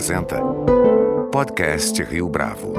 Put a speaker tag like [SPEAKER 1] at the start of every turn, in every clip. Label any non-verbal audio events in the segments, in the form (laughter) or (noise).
[SPEAKER 1] apresenta Podcast Rio Bravo.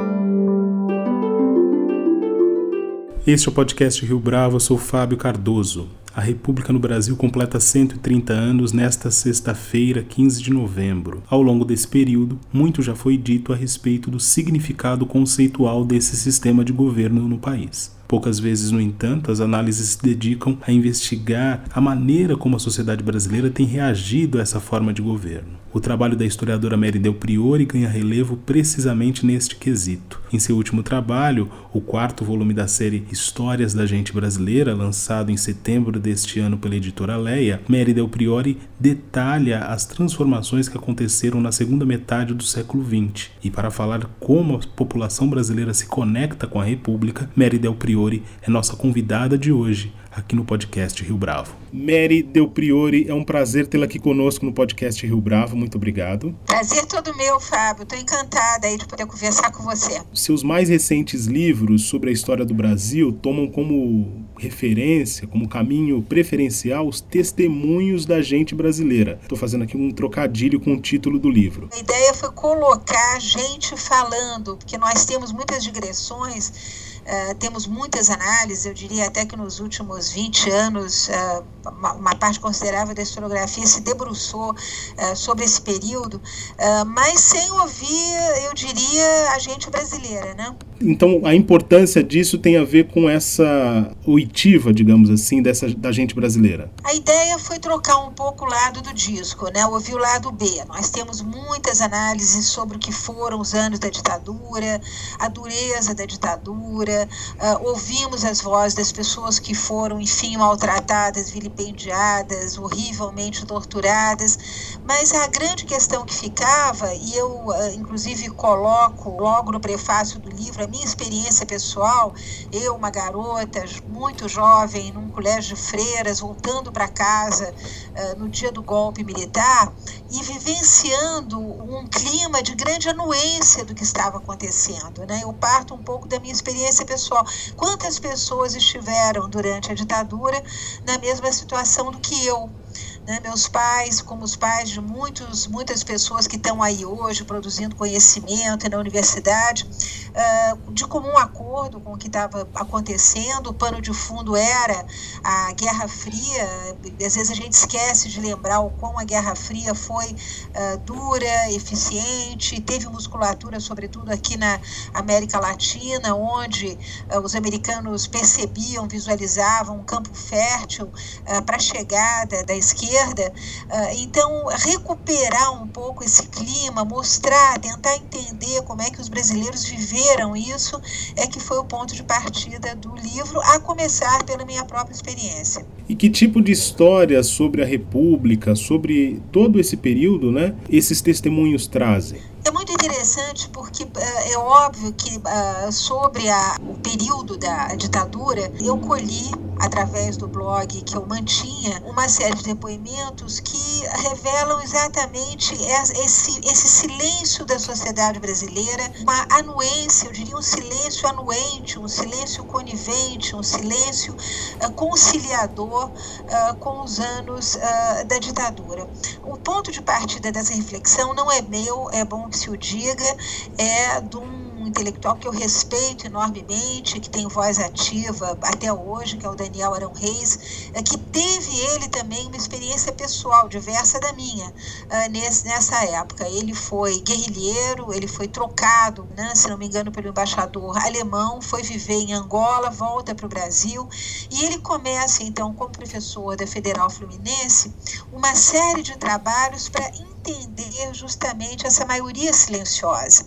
[SPEAKER 2] Este é o podcast Rio Bravo, eu sou Fábio Cardoso. A República no Brasil completa 130 anos nesta sexta-feira, 15 de novembro. Ao longo desse período, muito já foi dito a respeito do significado conceitual desse sistema de governo no país. Poucas vezes, no entanto, as análises se dedicam a investigar a maneira como a sociedade brasileira tem reagido a essa forma de governo. O trabalho da historiadora Mary Del Priori ganha relevo precisamente neste quesito. Em seu último trabalho, o quarto volume da série Histórias da Gente Brasileira, lançado em setembro deste ano pela editora Leia, Mary Del Priori detalha as transformações que aconteceram na segunda metade do século XX. E para falar como a população brasileira se conecta com a República, Mary Del Priori é nossa convidada de hoje aqui no podcast Rio Bravo. Mary Del Priori, é um prazer tê-la aqui conosco no podcast Rio Bravo. Muito obrigado.
[SPEAKER 3] Prazer todo meu, Fábio. Estou encantada aí de poder conversar com você.
[SPEAKER 2] Seus mais recentes livros sobre a história do Brasil tomam como referência, como caminho preferencial, os testemunhos da gente brasileira. Estou fazendo aqui um trocadilho com o título do livro.
[SPEAKER 3] A ideia foi colocar gente falando, porque nós temos muitas digressões Uh, temos muitas análises, eu diria até que nos últimos 20 anos, uh, uma, uma, parte considerável da historiografia se debruçou uh, sobre esse período, mas sem ouvir, eu diria, a gente brasileira, né?
[SPEAKER 2] Então, a importância disso tem a ver com essa oitiva, digamos assim, dessa, da gente brasileira.
[SPEAKER 3] A ideia foi trocar um pouco o lado do disco, né? ouvir o lado B. Nós temos muitas análises sobre o que foram os anos da ditadura, a dureza da ditadura, uh, ouvimos as vozes das pessoas que foram, enfim, maltratadas, vilipendiadas, horrivelmente torturadas, mas a grande questão que ficava, e eu, uh, inclusive, coloco logo no prefácio do livro, minha experiência pessoal, eu, uma garota muito jovem, num colégio de freiras, voltando para casa uh, no dia do golpe militar e vivenciando um clima de grande anuência do que estava acontecendo. Né? Eu parto um pouco da minha experiência pessoal. Quantas pessoas estiveram durante a ditadura na mesma situação do que eu? Né? Meus pais, como os pais de muitos, muitas pessoas que estão aí hoje produzindo conhecimento na universidade, uh, de comum acordo com o que estava acontecendo, o pano de fundo era a Guerra Fria. Às vezes a gente esquece de lembrar o quão a Guerra Fria foi uh, dura, eficiente, teve musculatura, sobretudo aqui na América Latina, onde uh, os americanos percebiam, visualizavam um campo fértil para a chegada da esquerda esquerda. Ah, então, recuperar um pouco esse clima, mostrar, tentar entender como é que os brasileiros viveram isso, é que foi o ponto de partida do livro, a começar pela minha própria experiência.
[SPEAKER 2] E que tipo de história sobre a República, sobre todo esse período, né, esses testemunhos trazem?
[SPEAKER 3] É muito interessante porque é óbvio que sobre a, o período da ditadura eu colhi através do blog que eu mantinha, uma série de depoimentos que revelam exatamente esse, esse silêncio da sociedade brasileira, uma anuência, eu diria um silêncio anuente, um silêncio conivente, um silêncio uh, conciliador uh, com os anos uh, da ditadura. O ponto de partida dessa reflexão não é meu, é bom que se o diga, é de um um intelectual que eu respeito enormemente, que tem voz ativa até hoje, que é o Daniel Arão Reis, é, que teve ele também uma experiência pessoal diversa da minha nesse, nessa época. Ele foi guerrilheiro, ele foi trocado, né, se não me engano, pelo embaixador alemão, foi viver em Angola, volta para o Brasil e ele começa então como professor da Federal Fluminense uma série de trabalhos para entender justamente essa maioria silenciosa.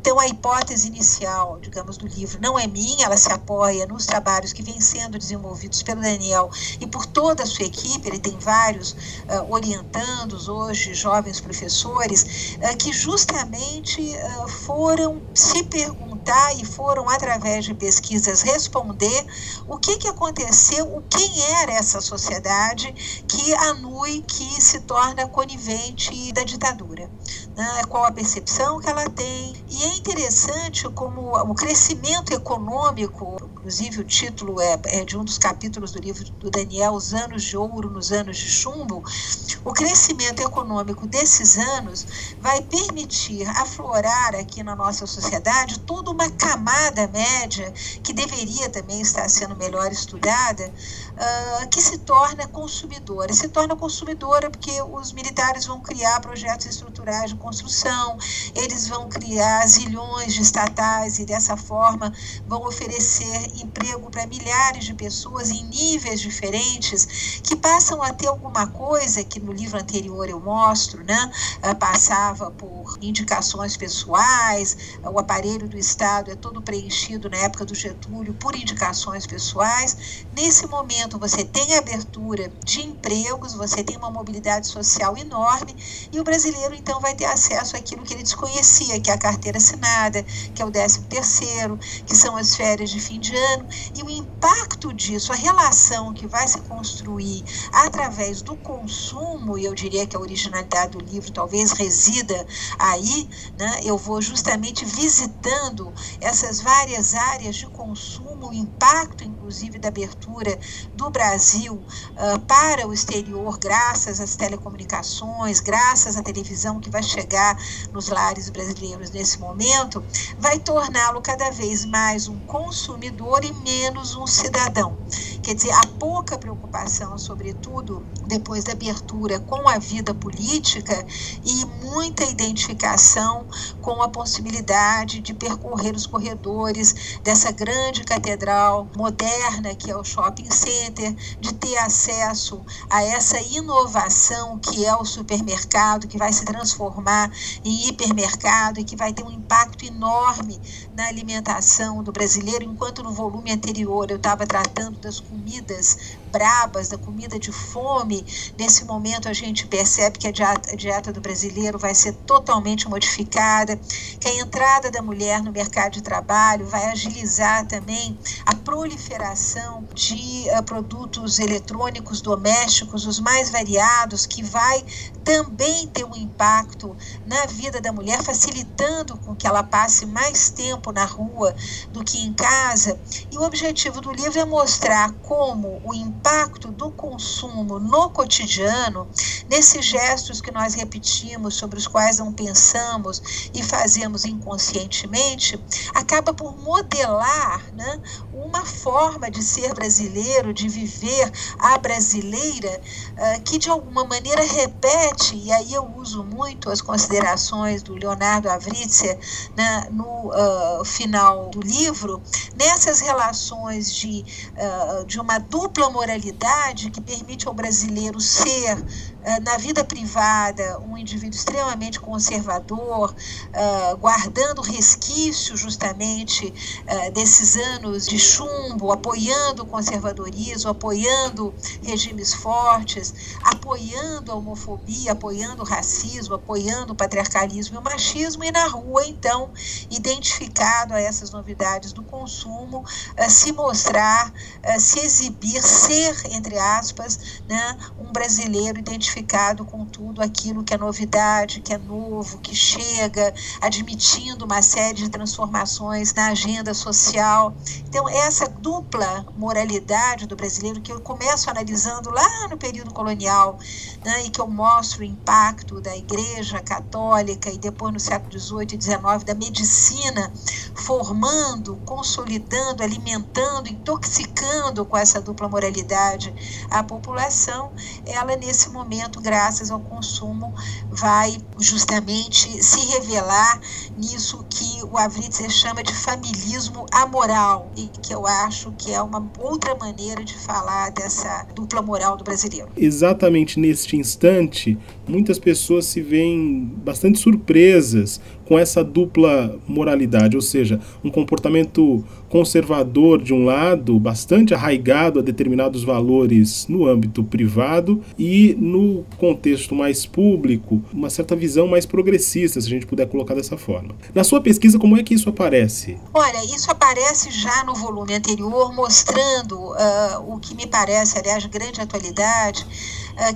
[SPEAKER 3] Então, a hipótese inicial, digamos, do livro não é minha, ela se apoia nos trabalhos que vêm sendo desenvolvidos pelo Daniel e por toda a sua equipe. Ele tem vários uh, orientandos hoje, jovens professores, uh, que justamente uh, foram se perguntar e foram, através de pesquisas, responder o que, que aconteceu, o quem era essa sociedade que anui, que se torna conivente da ditadura né, qual a percepção que ela tem. E é interessante como o crescimento econômico inclusive o título é, é, de um dos capítulos do livro do Daniel, Os Anos de Ouro nos Anos de Chumbo, o crescimento econômico desses anos vai permitir aflorar aqui na nossa sociedade toda uma camada média que deveria também estar sendo melhor estudada, uh, que se torna consumidora. Se torna consumidora porque os militares vão criar projetos estruturais de construção, eles vão criar zilhões de estatais e dessa forma vão oferecer emprego para milhares de pessoas em níveis diferentes que passam a ter alguma coisa que no livro anterior eu mostro, né? Uh, passava por indicações pessoais, o aparelho do Estado é todo preenchido na época do Getúlio por indicações pessoais. Nesse momento você tem abertura de empregos, você tem uma mobilidade social enorme e o brasileiro então vai ter acesso àquilo que ele desconhecia, que é a carteira assinada, que é o 13 terceiro, que são as férias de fim de ano, e o impacto disso, a relação que vai se construir através do consumo, e eu diria que a originalidade do livro talvez resida aí, né? eu vou justamente visitando essas várias áreas de consumo, o impacto, inclusive, da abertura do Brasil uh, para o exterior, graças às telecomunicações, graças à televisão que vai chegar nos lares brasileiros nesse momento, vai torná-lo cada vez mais um consumidor e menos um cidadão. Quer dizer, a pouca preocupação, sobretudo depois da abertura com a vida política e muita identificação com a possibilidade de percorrer os corredores dessa grande catedral moderna que é o shopping center, de ter acesso a essa inovação que é o supermercado, que vai se transformar em hipermercado e que vai ter um impacto enorme na alimentação do brasileiro, enquanto no volume anterior eu estava tratando das comidas brabas, da comida de fome, nesse momento a gente percebe que a dieta, a dieta, do brasileiro vai ser totalmente modificada, que a entrada da mulher no mercado de trabalho vai agilizar também a proliferação de uh, produtos eletrônicos domésticos, os mais variados, que vai também ter um impacto na vida da mulher, facilitando com que ela passe mais tempo na rua do que em casa. E o objetivo do livro é mostrar como o impacto do consumo no cotidiano, nesses gestos que nós repetimos, sobre os quais não pensamos e fazemos inconscientemente, acaba por modelar né, uma forma de ser brasileiro, de viver a brasileira, uh, que de alguma maneira repete, e aí eu uso muito as considerações do Leonardo Avrizia né, no uh, final do livro, nessas relações de, uh, de uma dupla moralidade que permite ao brasileiro ser eh, na vida privada, um indivíduo extremamente conservador, uh, guardando resquício justamente uh, desses anos de chumbo, apoiando o conservadorismo, apoiando regimes fortes, apoiando a homofobia, apoiando o racismo, apoiando o patriarcalismo e o machismo, e na rua, então, identificado a essas novidades do consumo, se mostrar, se exibir, ser, entre aspas, né, um brasileiro identificado com tudo aquilo que é novidade, que é novo, que chega, admitindo uma série de transformações na agenda social. Então, essa dupla moralidade do brasileiro, que eu começo analisando lá no período colonial, né, e que eu mostro o impacto da Igreja Católica e depois no século XVIII e XIX da medicina, formando, consolidando, alimentando, intoxicando com essa dupla moralidade a população, ela nesse momento graças ao consumo, vai justamente se revelar nisso que o Avritzer chama de familismo amoral, e que eu acho que é uma outra maneira de falar dessa dupla moral do brasileiro.
[SPEAKER 2] Exatamente neste instante, muitas pessoas se veem bastante surpresas com essa dupla moralidade, ou seja, um comportamento conservador de um lado, bastante arraigado a determinados valores no âmbito privado e no contexto mais público, uma certa visão mais progressista, se a gente puder colocar dessa forma. Na sua pesquisa, como é que isso aparece?
[SPEAKER 3] Olha, isso aparece já no volume anterior, mostrando uh, o que me parece, aliás, grande atualidade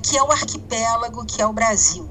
[SPEAKER 3] que é o arquipélago que é o Brasil.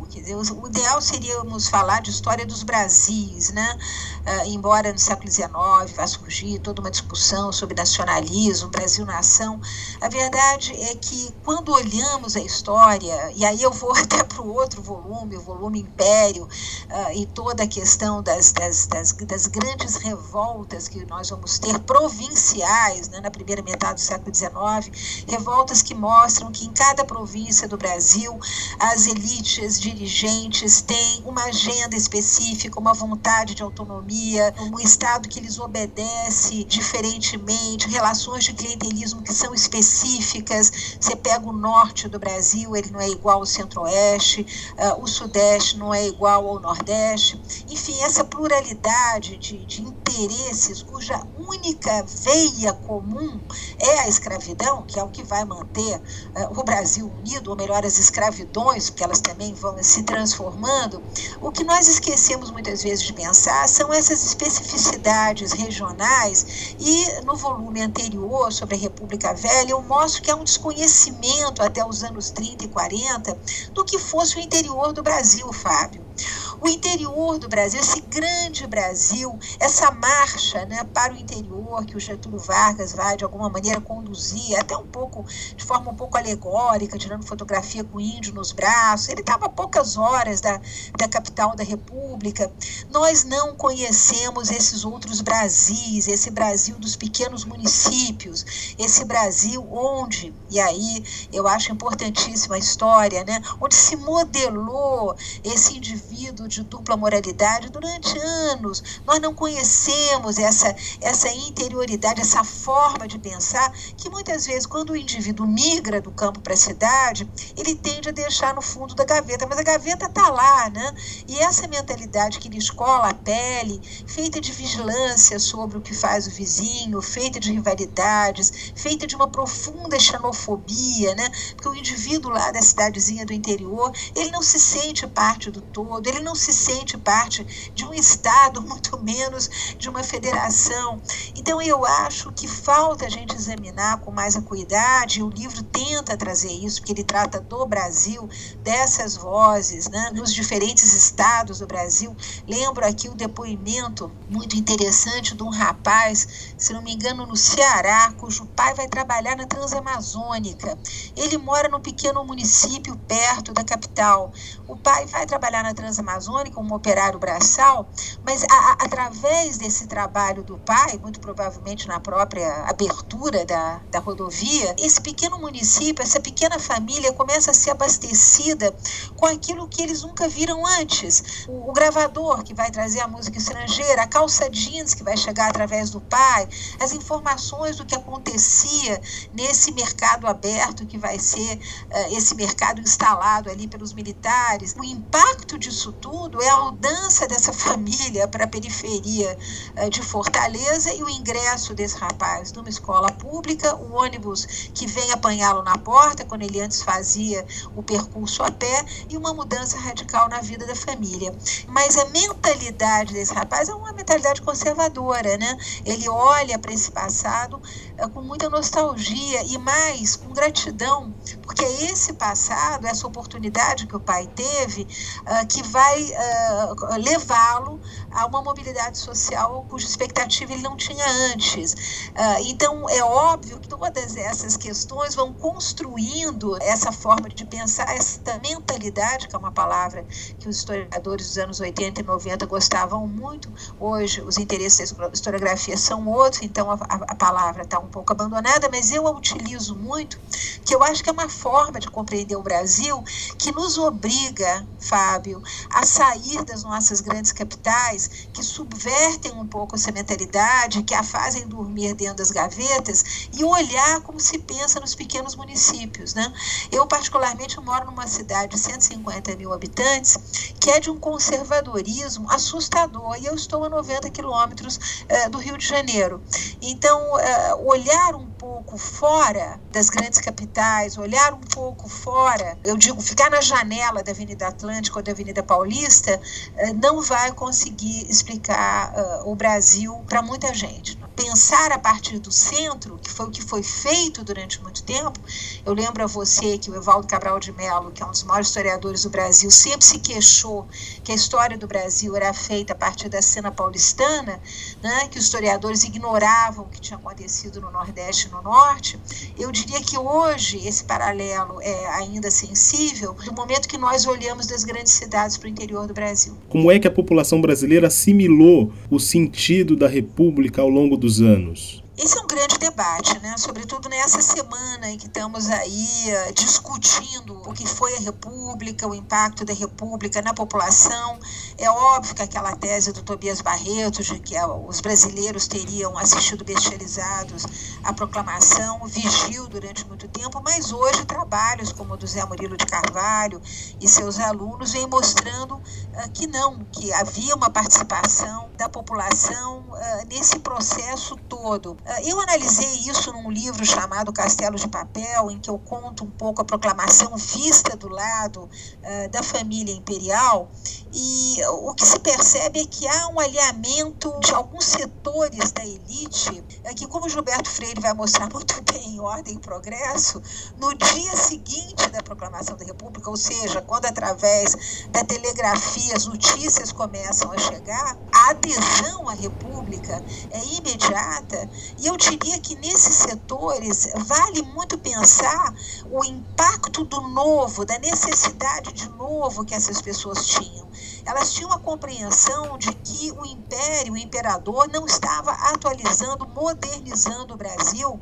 [SPEAKER 3] O ideal seríamos falar de história dos Brasis, né? Uh, embora no século XIX vá surgir toda uma discussão sobre nacionalismo, Brasil-nação, a verdade é que quando olhamos a história, e aí eu vou (laughs) até para o outro volume, o volume Império, uh, e toda a questão das, das, das, das, grandes revoltas que nós vamos ter provinciais né, na primeira metade do século XIX, revoltas que mostram que em cada província do Brasil as elites dirigentes têm uma agenda específica, uma vontade de autonomia um Estado que lhes obedece diferentemente, relações de clientelismo que são específicas. Você pega o norte do Brasil, ele não é igual ao centro-oeste, uh, o sudeste não é igual ao nordeste. Enfim, essa pluralidade de, de interesses, cuja única veia comum é a escravidão, que é o que vai manter uh, o Brasil unido, ou melhor, as escravidões, porque elas também vão se transformando. O que nós esquecemos muitas vezes de pensar são essas especificidades regionais e no volume anterior sobre a República Velha eu mostro que há um desconhecimento até os anos 30 e 40 do que fosse o interior do Brasil, Fábio o interior do Brasil, esse grande Brasil, essa marcha né, para o interior que o Getúlio Vargas vai, de alguma maneira, conduzir, até um pouco, de forma um pouco alegórica, tirando fotografia com o índio nos braços. Ele estava a poucas horas da, da capital da República. Nós não conhecemos esses outros Brasis, esse Brasil dos pequenos municípios, esse Brasil onde, e aí eu acho importantíssima a história, né, onde se modelou esse indivíduo de dupla moralidade durante anos. Nós não conhecemos essa, essa interioridade, essa forma de pensar que muitas vezes, quando o indivíduo migra do campo para a cidade, ele tende a deixar no fundo da gaveta, mas a gaveta está lá, né? E essa mentalidade que lhe escola a pele, feita de vigilância sobre o que faz o vizinho, feita de rivalidades, feita de uma profunda xenofobia, né? Porque o indivíduo lá da cidadezinha do interior, ele não se sente parte do todo, ele não se sente parte de um Estado, muito menos de uma federação. Então, eu acho que falta a gente examinar com mais acuidade, e o livro tenta trazer isso, porque ele trata do Brasil, dessas vozes, né, nos diferentes estados do Brasil. Lembro aqui o depoimento muito interessante de um rapaz, se não me engano, no Ceará, cujo pai vai trabalhar na Transamazônica. Ele mora num pequeno município perto da capital. O pai vai trabalhar na Transamazônica como operário braçal, mas a, a, através desse trabalho do pai, muito provavelmente na própria abertura da, da rodovia, esse pequeno município, essa pequena família começa a ser abastecida com aquilo que eles nunca viram antes. O, o gravador que vai trazer a música estrangeira, a calça jeans que vai chegar através do pai, as informações do que acontecia nesse mercado aberto que vai ser uh, esse mercado instalado ali pelos militares, o impacto disso tudo é a mudança dessa família para a periferia eh, de Fortaleza e o ingresso desse rapaz numa escola pública, o ônibus que vem apanhá-lo na porta, quando ele antes fazia o percurso a pé, e uma mudança radical na vida da família. Mas a mentalidade desse rapaz é uma mentalidade conservadora, né? Ele olha para esse passado é, com muita nostalgia e mais com gratidão, porque é esse passado, essa oportunidade que o pai teve, uh, que vai uh, levá-lo a uma mobilidade social cuja expectativa ele não tinha antes. Uh, então, é óbvio que todas essas questões vão construindo essa forma de pensar, essa mentalidade, que é uma palavra que os historiadores dos anos 80 e 90 gostavam muito. Hoje, os interesses da historiografia são outros, então a, a palavra está um pouco abandonada, mas eu a utilizo muito, que eu acho que é uma forma de compreender o Brasil que nos obriga, Fábio, a sair das nossas grandes capitais que subvertem um pouco essa mentalidade, que a fazem dormir dentro das gavetas e olhar como se pensa nos pequenos municípios. Né? Eu, particularmente, moro numa cidade de 150 mil habitantes que é de um conservadorismo assustador e eu estou a 90 quilômetros uh, do Rio de Janeiro. Então, uh, olhar um pouco fora das grandes capitais, olhar um pouco fora, eu digo, ficar na janela da Avenida Atlântica ou da Avenida Paulista, uh, não vai conseguir explicar o Brasil para muita gente pensar a partir do centro, que foi o que foi feito durante muito tempo. Eu lembro a você que o Evaldo Cabral de Mello, que é um dos maiores historiadores do Brasil, sempre se queixou que a história do Brasil era feita a partir da cena paulistana, né, que os historiadores ignoravam o que tinha acontecido no Nordeste e no Norte. Eu diria que hoje esse paralelo é ainda sensível do momento que nós olhamos das grandes cidades para o interior do Brasil.
[SPEAKER 2] Como é que a população brasileira assimilou o sentido da República ao longo dos anos?
[SPEAKER 3] Esse é um grande debate, né? sobretudo nessa semana em que estamos aí uh, discutindo o que foi a República, o impacto da República na população. É óbvio que aquela tese do Tobias Barreto de que uh, os brasileiros teriam assistido bestializados à proclamação vigiu durante muito tempo, mas hoje trabalhos como o do Zé Murilo de Carvalho e seus alunos vêm mostrando uh, que não, que havia uma participação da população nesse processo todo. Ah, eu analisei isso num livro chamado Castelo de Papel, em que eu conto um pouco a proclamação vista do lado uh, da família imperial, e o que se percebe é que há um alinhamento de alguns setores da elite, uh, que, como Gilberto Freire vai mostrar (laughs) muito bem em Ordem e Progresso, no dia seguinte da proclamação da República, ou seja, quando através da telegrafia as notícias começam a chegar, a adesão à República é imediata e eu diria que nesses setores vale muito pensar o impacto do novo, da necessidade de novo que essas pessoas tinham. Elas tinham a compreensão de que o império, o imperador, não estava atualizando, modernizando o Brasil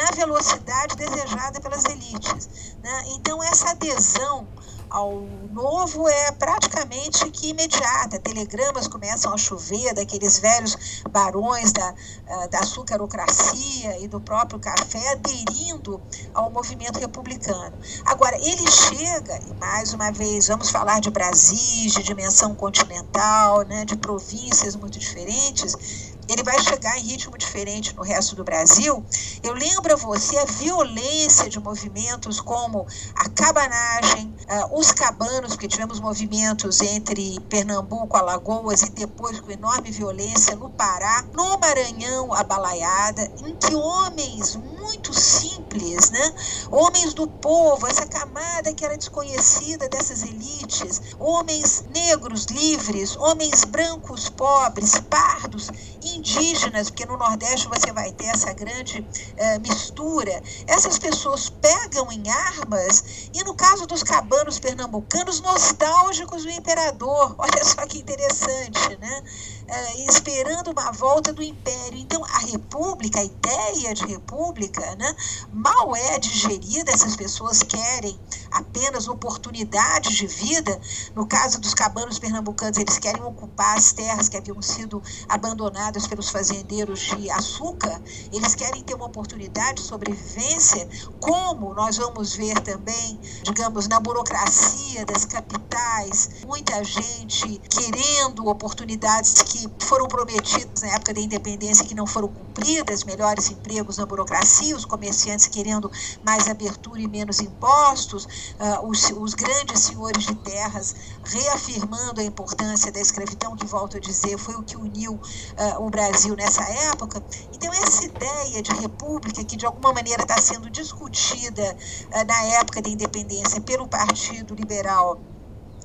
[SPEAKER 3] na velocidade desejada pelas elites. Né? Então, essa adesão ao novo é praticamente que imediata. Telegramas começam a chover daqueles velhos barões da, ah, da açucarocracia e do próprio café aderindo ao movimento republicano. Agora, ele chega, e mais uma vez, vamos falar de Brasil, de dimensão continental, né, de províncias muito diferentes, ele vai chegar em ritmo diferente no resto do Brasil. Eu lembro a você a violência de movimentos como a cabanagem, uh, os cabanos, porque tivemos movimentos entre Pernambuco, Alagoas e depois com enorme violência no Pará, no Maranhão, a balaiada, em que homens muito simples, né? Homens do povo, essa camada que era desconhecida dessas elites, homens negros livres, homens brancos pobres, pardos, indígenas, porque no Nordeste você vai ter essa grande eh, mistura. Essas pessoas pegam em armas e no caso dos cabanos pernambucanos nostálgicos do imperador. (laughs) Olha só que interessante, né? uh, esperando uma volta do império. Então, a república, a ideia de república, né, mal é digerida, essas pessoas querem apenas oportunidades de vida. No caso dos cabanos pernambucanos, eles querem ocupar as terras que haviam sido abandonadas pelos fazendeiros de açúcar, eles querem ter uma oportunidade de sobrevivência, como nós vamos ver também, digamos, na burocracia das capitais, muita gente querendo oportunidades que foram prometidos na época da independência que não foram cumpridas, melhores empregos na burocracia, os comerciantes querendo mais abertura e menos impostos, uh, os, os grandes senhores de terras reafirmando a importância da escravidão, que, volto a dizer, foi o que uniu uh, o Brasil nessa época. Então, essa ideia de república, que de alguma maneira está sendo discutida uh, na época da independência pelo Partido Liberal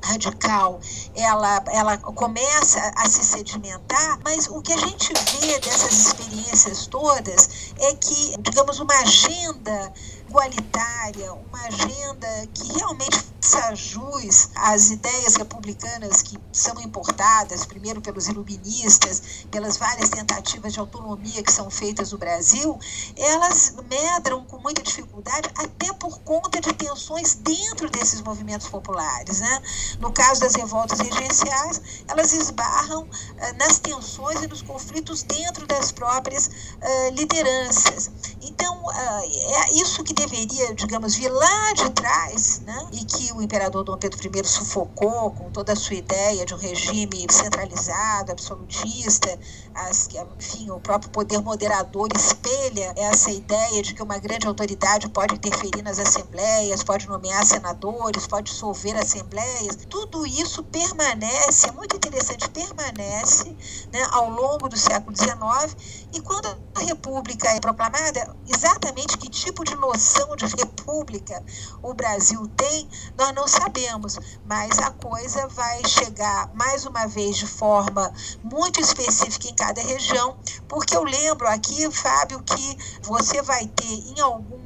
[SPEAKER 3] radical ela, ela começa a se sedimentar, mas o que a gente vê dessas experiências todas é que, digamos, uma agenda igualitária, uma agenda que realmente faça jus às ideias republicanas que são importadas, primeiro pelos iluministas, pelas várias tentativas de autonomia que são feitas no Brasil, elas medram com muita dificuldade, até por conta de tensões dentro desses movimentos populares. Né? No caso das revoltas regenciais, elas esbarram uh, nas tensões e nos conflitos dentro das próprias uh, lideranças. Então, uh, é isso que deveria, digamos, vir lá de trás, né? e que o imperador Dom Pedro I sufocou com toda a sua ideia de um regime centralizado, absolutista, as, enfim, o próprio poder moderador espelha essa ideia de que uma grande autoridade pode interferir nas assembleias, pode nomear senadores, pode dissolver assembleias. Tudo isso permanece, é muito interessante, permanece né, ao longo do século XIX. E quando a República é proclamada, exatamente que tipo de noção de república o Brasil tem, nós não sabemos, mas a coisa vai chegar mais uma vez de forma muito específica em cada região, porque eu lembro aqui, Fábio, que você vai ter em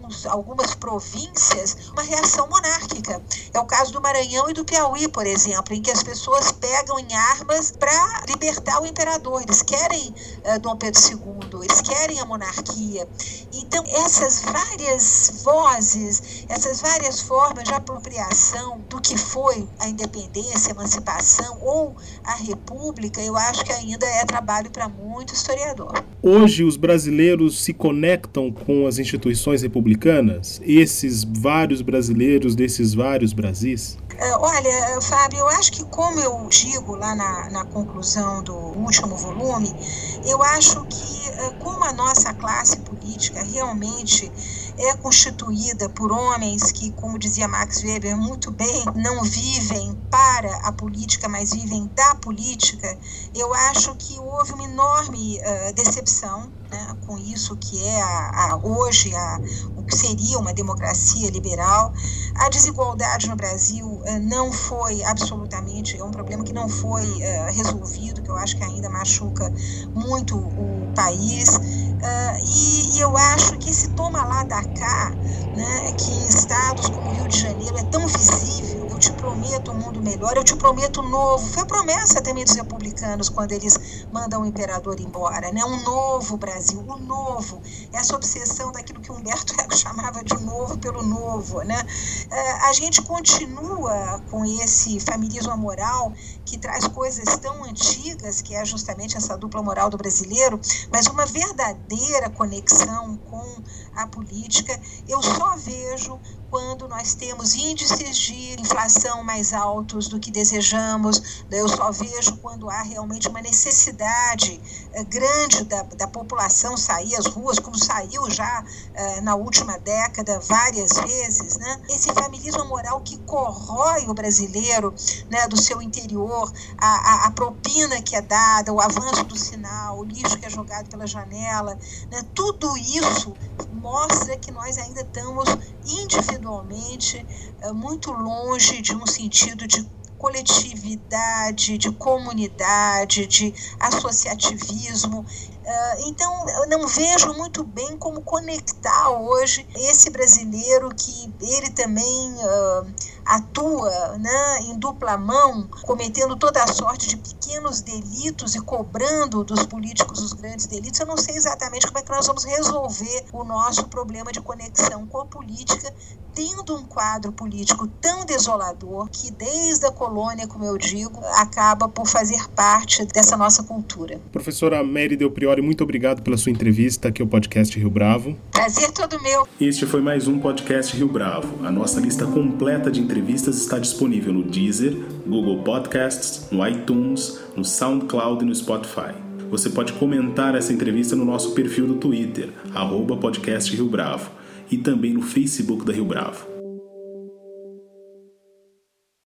[SPEAKER 3] alguns, algumas províncias uma reação monárquica. É o caso do Maranhão e do Piauí, por exemplo, em que as pessoas pegam em armas para libertar o imperador. Eles querem uh, Dom Pedro II, eles querem a monarquia. Então, essas várias vozes, essas várias formas de apropriação do que foi a independência, a emancipação ou a república, eu acho que ainda é trabalho para muito historiador.
[SPEAKER 2] Hoje, os brasileiros se conectam com as instituições republicanas? Esses vários brasileiros desses vários Brasis?
[SPEAKER 3] Uh, olha, Fábio, eu acho que, como eu digo lá na, na conclusão do último volume, eu acho que, uh, como a nossa classe política realmente é constituída por homens que, como dizia Max Weber muito bem, não vivem para a política, mas vivem da política, eu acho que houve uma enorme uh, decepção né, com isso que é a, a, hoje a, o que seria uma democracia liberal. A desigualdade no Brasil uh, não foi absolutamente, é um problema que não foi uh, resolvido, que eu acho que ainda machuca muito o país. Uh, e, e, eu acho que esse toma lá da cá, né, que estados como Rio de Janeiro é tão visível, eu te prometo um mundo melhor, eu te prometo novo. Foi promessa também dos republicanos quando eles mandam o imperador embora, né? Um novo Brasil, um novo. Essa obsessão daquilo que Humberto Eco (laughs) chamava de novo pelo novo, né? Uh, a gente continua com esse familismo moral que traz coisas tão antigas, que é justamente essa dupla moral do brasileiro, mas uma verdadeira conexão com a política, eu só vejo quando nós temos índices de inflação mais altos do que desejamos, eu só vejo quando há realmente uma necessidade eh, grande da, da população sair às ruas, como saiu já eh, na última década várias vezes. Né? Esse familismo moral que corrói o brasileiro né, do seu interior, a, a, a, propina que é dada, o avanço do sinal, o lixo que é jogado pela janela, né? tudo isso mostra que nós ainda estamos individualmente eh, muito longe de um sentido de coletividade, de comunidade, de associativismo. Eh, então, eu não vejo muito bem como conectar hoje esse brasileiro que ele também uh, atua né, em dupla mão, cometendo toda a sorte de pequenos delitos e cobrando dos políticos os grandes delitos, eu não sei exatamente como é que nós vamos resolver o nosso problema de conexão com a política, tendo um quadro político tão desolador que, desde a colônia, como eu digo, acaba por fazer parte dessa nossa cultura.
[SPEAKER 2] Professora Mary Del Priori, muito obrigado pela sua entrevista aqui ao podcast Rio Bravo.
[SPEAKER 3] Prazer todo meu.
[SPEAKER 2] Este foi mais um podcast Rio Bravo. A nossa lista completa de entrevistas entrevistas está disponível no Deezer, Google Podcasts, no iTunes, no SoundCloud e no Spotify. Você pode comentar essa entrevista no nosso perfil do Twitter, arroba podcast Rio Bravo, e também no Facebook da Rio Bravo.